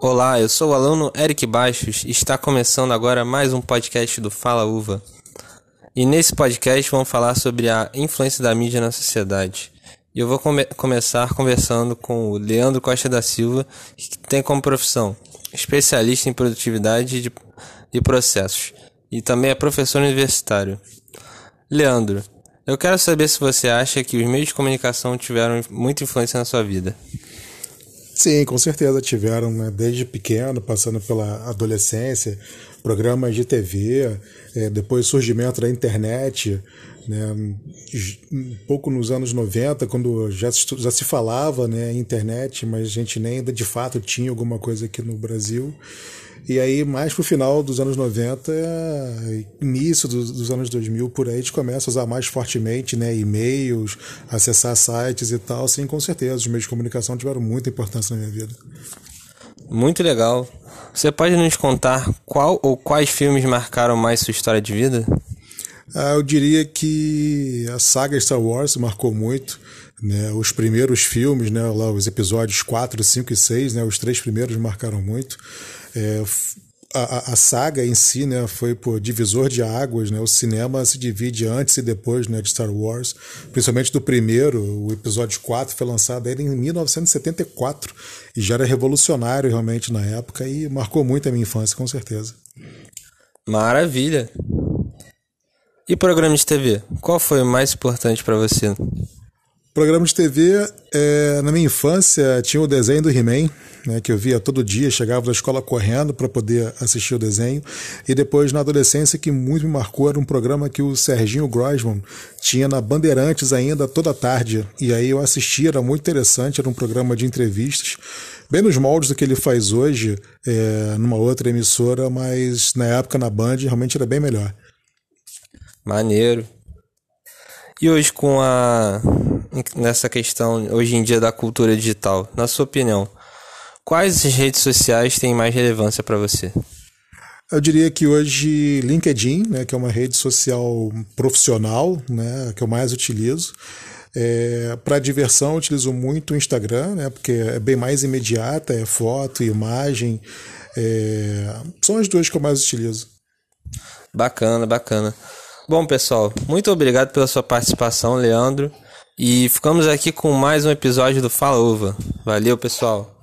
Olá, eu sou o aluno Eric Baixos e está começando agora mais um podcast do Fala Uva. E nesse podcast vamos falar sobre a influência da mídia na sociedade. E eu vou come começar conversando com o Leandro Costa da Silva, que tem como profissão especialista em produtividade de, de processos e também é professor universitário. Leandro, eu quero saber se você acha que os meios de comunicação tiveram muita influência na sua vida. Sim, com certeza tiveram, né? desde pequeno, passando pela adolescência, programas de TV, é, depois surgimento da internet, né? um pouco nos anos 90, quando já se, já se falava né, internet, mas a gente nem ainda de fato tinha alguma coisa aqui no Brasil. E aí, mais pro final dos anos 90, início dos, dos, anos 2000, por aí, a gente começa a usar mais fortemente né, e-mails, acessar sites e tal. Sim, com certeza, os meios de comunicação tiveram muita importância na minha vida. Muito legal. Você pode nos contar qual ou quais filmes marcaram mais sua história de vida? Ah, eu diria que a saga Star Wars marcou muito. Né, os primeiros filmes, né, lá, os episódios 4, 5 e 6, né, os três primeiros marcaram muito. É, a, a, saga em si né, foi por divisor de águas. Né, o cinema se divide antes e depois né, de Star Wars, principalmente do primeiro. O episódio 4 foi lançado em 1974 e já era revolucionário realmente na época e marcou muito a minha infância, com certeza. Maravilha! E programa de TV? Qual foi o mais importante para você? Programa de TV, é, na minha infância, tinha o desenho do He-Man, né, que eu via todo dia, chegava da escola correndo para poder assistir o desenho. E depois, na adolescência, que muito me marcou, era um programa que o Serginho Grossman tinha na Bandeirantes ainda toda tarde. E aí eu assistia, era muito interessante, era um programa de entrevistas, bem nos moldes do que ele faz hoje, é, numa outra emissora, mas na época na Band realmente era bem melhor. Maneiro. E hoje com a nessa questão hoje em dia da cultura digital, na sua opinião, quais redes sociais têm mais relevância para você? Eu diria que hoje LinkedIn, né, que é uma rede social profissional, né, que eu mais utilizo. É, para diversão, eu utilizo muito o Instagram, né, porque é bem mais imediata, é foto, imagem. É, são as duas que eu mais utilizo. Bacana, bacana. Bom, pessoal, muito obrigado pela sua participação, Leandro. E ficamos aqui com mais um episódio do Fala Uva. Valeu, pessoal.